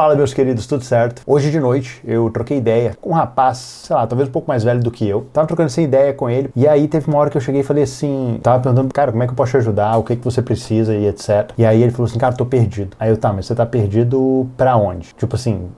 Fala, meus queridos, tudo certo? Hoje de noite eu troquei ideia com um rapaz, sei lá, talvez um pouco mais velho do que eu. Tava trocando essa ideia com ele, e aí teve uma hora que eu cheguei e falei assim: tava perguntando, cara, como é que eu posso te ajudar, o que que você precisa e etc. E aí ele falou assim: cara, tô perdido. Aí eu, tá, mas você tá perdido pra onde? Tipo assim,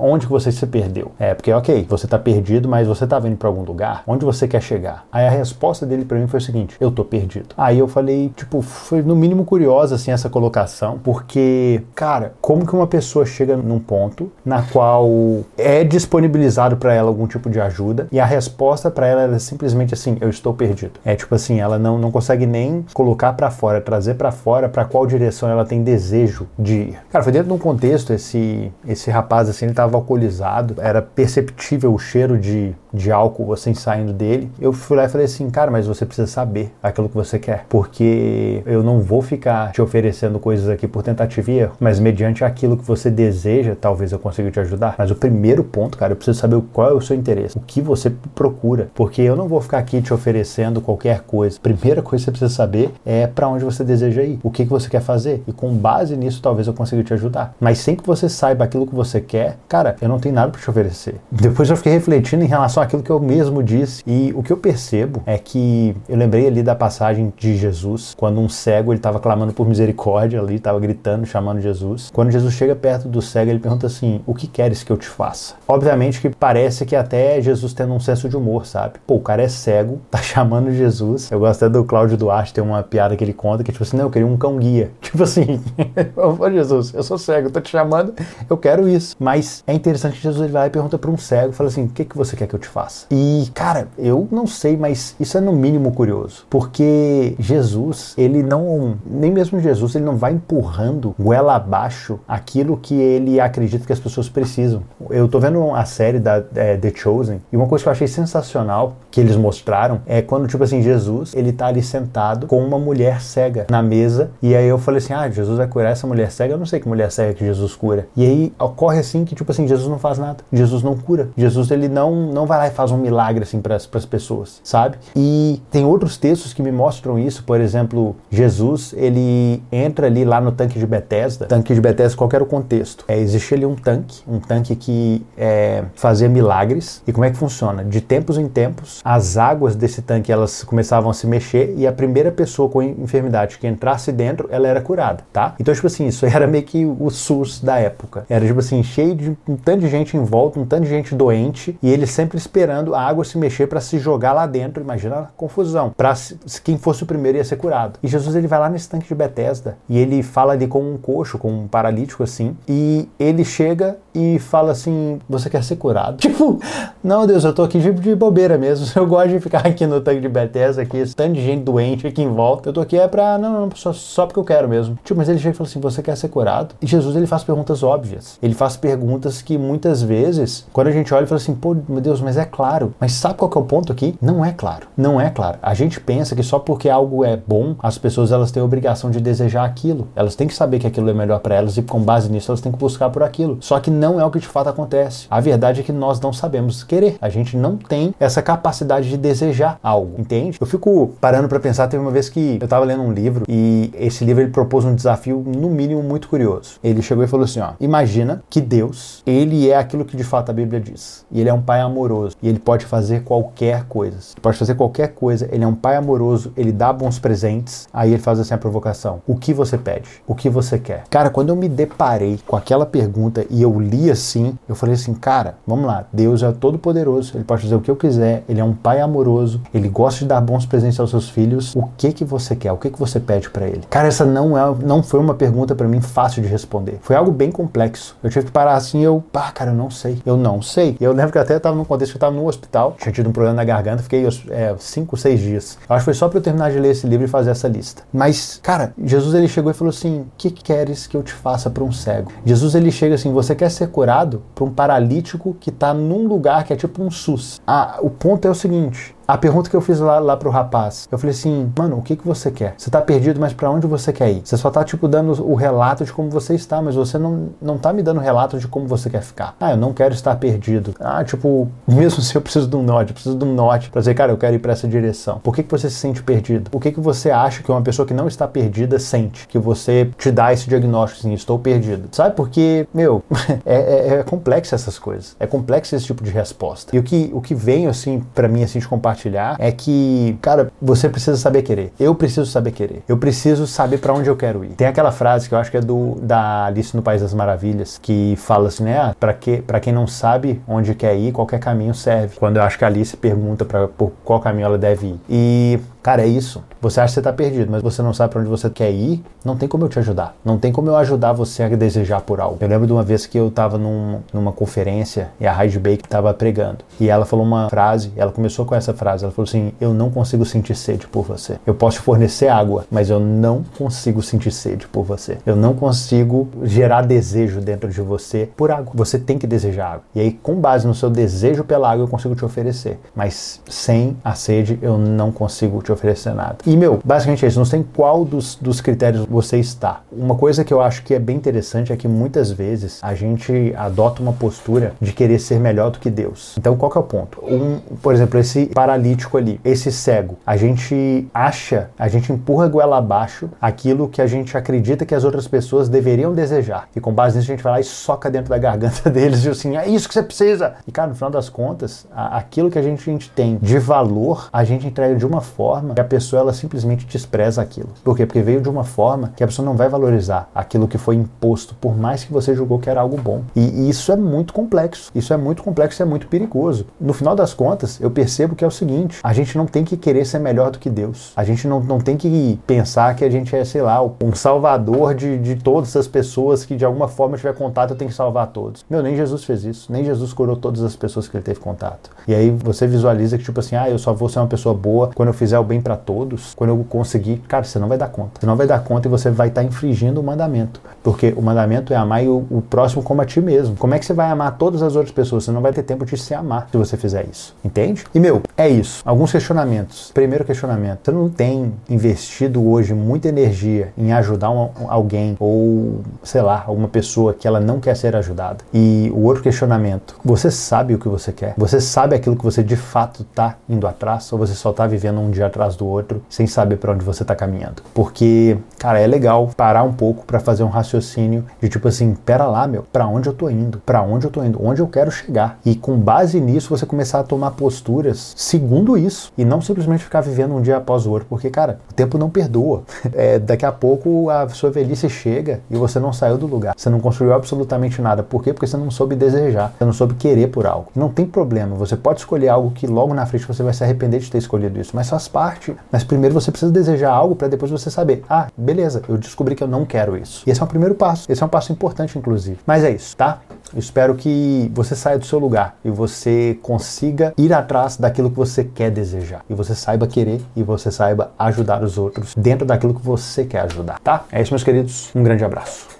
onde que você se perdeu? É, porque, ok, você tá perdido, mas você tá vindo pra algum lugar? Onde você quer chegar? Aí a resposta dele pra mim foi o seguinte: eu tô perdido. Aí eu falei, tipo, foi no mínimo curiosa assim essa colocação, porque, cara, como que uma pessoa chega num ponto na qual é disponibilizado para ela algum tipo de ajuda e a resposta para ela é simplesmente assim: eu estou perdido. É tipo assim, ela não, não consegue nem colocar para fora, trazer para fora para qual direção ela tem desejo de ir. Cara, foi dentro de um contexto esse esse rapaz assim, ele estava alcoolizado, era perceptível o cheiro de, de álcool assim saindo dele. Eu fui lá e falei assim: "Cara, mas você precisa saber aquilo que você quer, porque eu não vou ficar te oferecendo coisas aqui por tentativa e erro, mas mediante aquilo que você deseja deseja, talvez eu consiga te ajudar. Mas o primeiro ponto, cara, eu preciso saber qual é o seu interesse, o que você procura, porque eu não vou ficar aqui te oferecendo qualquer coisa. Primeira coisa que você precisa saber é para onde você deseja ir, o que, que você quer fazer. E com base nisso, talvez eu consiga te ajudar. Mas sem que você saiba aquilo que você quer, cara, eu não tenho nada para te oferecer. Depois eu fiquei refletindo em relação àquilo que eu mesmo disse e o que eu percebo é que eu lembrei ali da passagem de Jesus, quando um cego ele estava clamando por misericórdia ali, estava gritando, chamando Jesus. Quando Jesus chega perto do cego, ele pergunta assim: O que queres que eu te faça? Obviamente que parece que até Jesus tendo um senso de humor, sabe? Pô, o cara é cego, tá chamando Jesus. Eu gosto até do Cláudio Duarte, tem uma piada que ele conta que, tipo assim, não, eu queria um cão guia. Tipo assim, ô Jesus, eu sou cego, tô te chamando, eu quero isso. Mas é interessante que Jesus ele vai e pergunta para um cego, fala assim: O que, que você quer que eu te faça? E, cara, eu não sei, mas isso é no mínimo curioso. Porque Jesus, ele não, nem mesmo Jesus, ele não vai empurrando goela abaixo aquilo que ele acredita que as pessoas precisam. Eu tô vendo a série da é, The Chosen e uma coisa que eu achei sensacional que eles mostraram é quando, tipo assim, Jesus, ele tá ali sentado com uma mulher cega na mesa e aí eu falei assim, ah, Jesus vai curar essa mulher cega? Eu não sei que mulher cega que Jesus cura. E aí ocorre assim que, tipo assim, Jesus não faz nada. Jesus não cura. Jesus, ele não, não vai lá e faz um milagre, assim, para as pessoas, sabe? E tem outros textos que me mostram isso, por exemplo, Jesus, ele entra ali lá no tanque de Bethesda, tanque de Bethesda, qual era o contexto? É, existia ali um tanque, um tanque que é, fazia milagres. E como é que funciona? De tempos em tempos, as águas desse tanque elas começavam a se mexer e a primeira pessoa com enfermidade que entrasse dentro, ela era curada, tá? Então, tipo assim, isso era meio que o SUS da época. Era, tipo assim, cheio de um tanto de gente em volta, um tanto de gente doente e eles sempre esperando a água se mexer para se jogar lá dentro. Imagina a confusão. Para quem fosse o primeiro ia ser curado. E Jesus ele vai lá nesse tanque de Bethesda e ele fala ali com um coxo, com um paralítico assim, e ele chega e fala assim: Você quer ser curado? Tipo, não, Deus, eu tô aqui de, de bobeira mesmo. Eu gosto de ficar aqui no tanque de Bethesda, aqui, esse tanto de gente doente aqui em volta. Eu tô aqui é pra. Não, não, só, só porque eu quero mesmo. Tipo, mas ele chega e fala assim: Você quer ser curado? E Jesus, ele faz perguntas óbvias. Ele faz perguntas que muitas vezes, quando a gente olha e fala assim: Pô, meu Deus, mas é claro. Mas sabe qual que é o ponto aqui? Não é claro. Não é claro. A gente pensa que só porque algo é bom, as pessoas elas têm a obrigação de desejar aquilo. Elas têm que saber que aquilo é melhor para elas e com base nisso elas têm que buscar por aquilo. Só que não é o que de fato acontece. A verdade é que nós não sabemos querer. A gente não tem essa capacidade de desejar algo, entende? Eu fico parando para pensar, teve uma vez que eu tava lendo um livro e esse livro ele propôs um desafio no mínimo muito curioso. Ele chegou e falou assim, ó: "Imagina que Deus, ele é aquilo que de fato a Bíblia diz. E ele é um pai amoroso e ele pode fazer qualquer coisa. Ele pode fazer qualquer coisa. Ele é um pai amoroso, ele dá bons presentes. Aí ele faz assim a provocação: "O que você pede? O que você quer?" Cara, quando eu me deparei com aquela pergunta e eu li assim, eu falei assim, cara, vamos lá, Deus é todo poderoso, ele pode fazer o que eu quiser, ele é um pai amoroso, ele gosta de dar bons presentes aos seus filhos. O que que você quer? O que que você pede para ele? Cara, essa não é, não foi uma pergunta para mim fácil de responder. Foi algo bem complexo. Eu tive que parar assim, eu, pá, cara, eu não sei. Eu não sei. Eu lembro que até estava num contexto que eu tava no hospital, tinha tido um problema na garganta, fiquei é, cinco, seis dias. Eu acho que foi só para eu terminar de ler esse livro e fazer essa lista. Mas, cara, Jesus ele chegou e falou assim: "O que queres que eu te faça para um cego?" Jesus ele chega assim: "Você quer ser curado para um paralítico que está num lugar que é tipo um SUS. Ah, o ponto é o seguinte: A pergunta que eu fiz lá, lá pro rapaz, eu falei assim, mano, o que que você quer? Você tá perdido, mas para onde você quer ir? Você só tá, tipo, dando o relato de como você está, mas você não, não tá me dando relato de como você quer ficar. Ah, eu não quero estar perdido. Ah, tipo, mesmo se eu preciso de um norte, eu preciso de um norte pra dizer, cara, eu quero ir para essa direção. Por que que você se sente perdido? O que que você acha que uma pessoa que não está perdida sente? Que você te dá esse diagnóstico assim, estou perdido. Sabe? Porque, meu, é, é, é complexo essas coisas. É complexo esse tipo de resposta. E o que, o que vem, assim, para mim, assim, de compartilhar é que, cara, você precisa saber querer. Eu preciso saber querer. Eu preciso saber para onde eu quero ir. Tem aquela frase que eu acho que é do da Alice no País das Maravilhas, que fala assim, né? Ah, para que, pra quem não sabe onde quer ir, qualquer caminho serve. Quando eu acho que a Alice pergunta para por qual caminho ela deve ir. E Cara, é isso. Você acha que você está perdido, mas você não sabe para onde você quer ir, não tem como eu te ajudar. Não tem como eu ajudar você a desejar por algo. Eu lembro de uma vez que eu estava num, numa conferência e a Heidi Baker estava pregando. E ela falou uma frase, ela começou com essa frase. Ela falou assim: Eu não consigo sentir sede por você. Eu posso te fornecer água, mas eu não consigo sentir sede por você. Eu não consigo gerar desejo dentro de você por água. Você tem que desejar água. E aí, com base no seu desejo pela água, eu consigo te oferecer. Mas sem a sede, eu não consigo te te oferecer nada. E, meu, basicamente é isso. Não sei em qual dos, dos critérios você está. Uma coisa que eu acho que é bem interessante é que muitas vezes a gente adota uma postura de querer ser melhor do que Deus. Então, qual que é o ponto? Um, por exemplo, esse paralítico ali, esse cego, a gente acha, a gente empurra goela abaixo aquilo que a gente acredita que as outras pessoas deveriam desejar. E com base nisso a gente vai lá e soca dentro da garganta deles e assim, é isso que você precisa. E cara, no final das contas, aquilo que a gente, a gente tem de valor, a gente entrega de uma forma forma que a pessoa ela simplesmente despreza aquilo. Por quê? Porque veio de uma forma que a pessoa não vai valorizar aquilo que foi imposto, por mais que você julgou que era algo bom. E, e isso é muito complexo. Isso é muito complexo e é muito perigoso. No final das contas, eu percebo que é o seguinte: a gente não tem que querer ser melhor do que Deus. A gente não, não tem que pensar que a gente é, sei lá, um salvador de, de todas as pessoas que de alguma forma tiver contato, eu tenho que salvar todos. Meu, nem Jesus fez isso. Nem Jesus curou todas as pessoas que ele teve contato. E aí você visualiza que, tipo assim, ah, eu só vou ser uma pessoa boa quando eu fizer o bem para todos, quando eu conseguir, cara, você não vai dar conta. Você não vai dar conta e você vai estar tá infringindo o mandamento. Porque o mandamento é amar o, o, próximo como a ti mesmo. Como é que você vai amar todas as outras pessoas? Você não vai ter tempo de se amar se você fizer isso. Entende? E meu, é isso. Alguns questionamentos. Primeiro questionamento: você não tem investido hoje muita energia em ajudar alguém ou, sei lá, alguma pessoa que ela não quer ser ajudada? E o outro questionamento: você sabe o que você quer? Você sabe aquilo que você de fato está indo atrás? Ou você só está vivendo um dia atrás? Atrás do outro sem saber para onde você está caminhando. Porque, cara, é legal parar um pouco para fazer um raciocínio de tipo assim, pera lá, meu, para onde eu tô indo? Para onde eu tô indo? Onde eu quero chegar? E com base nisso você começar a tomar posturas segundo isso e não simplesmente ficar vivendo um dia após o outro, porque, cara, o tempo não perdoa. É, daqui a pouco a sua velhice chega e você não saiu do lugar. Você não construiu absolutamente nada. Por quê? Porque você não soube desejar, você não soube querer por algo. Não tem problema, você pode escolher algo que logo na frente você vai se arrepender de ter escolhido isso, mas faz parte parte, mas primeiro você precisa desejar algo para depois você saber, ah, beleza, eu descobri que eu não quero isso. E esse é o primeiro passo. Esse é um passo importante, inclusive. Mas é isso, tá? Eu espero que você saia do seu lugar e você consiga ir atrás daquilo que você quer desejar. E você saiba querer e você saiba ajudar os outros dentro daquilo que você quer ajudar, tá? É isso, meus queridos. Um grande abraço.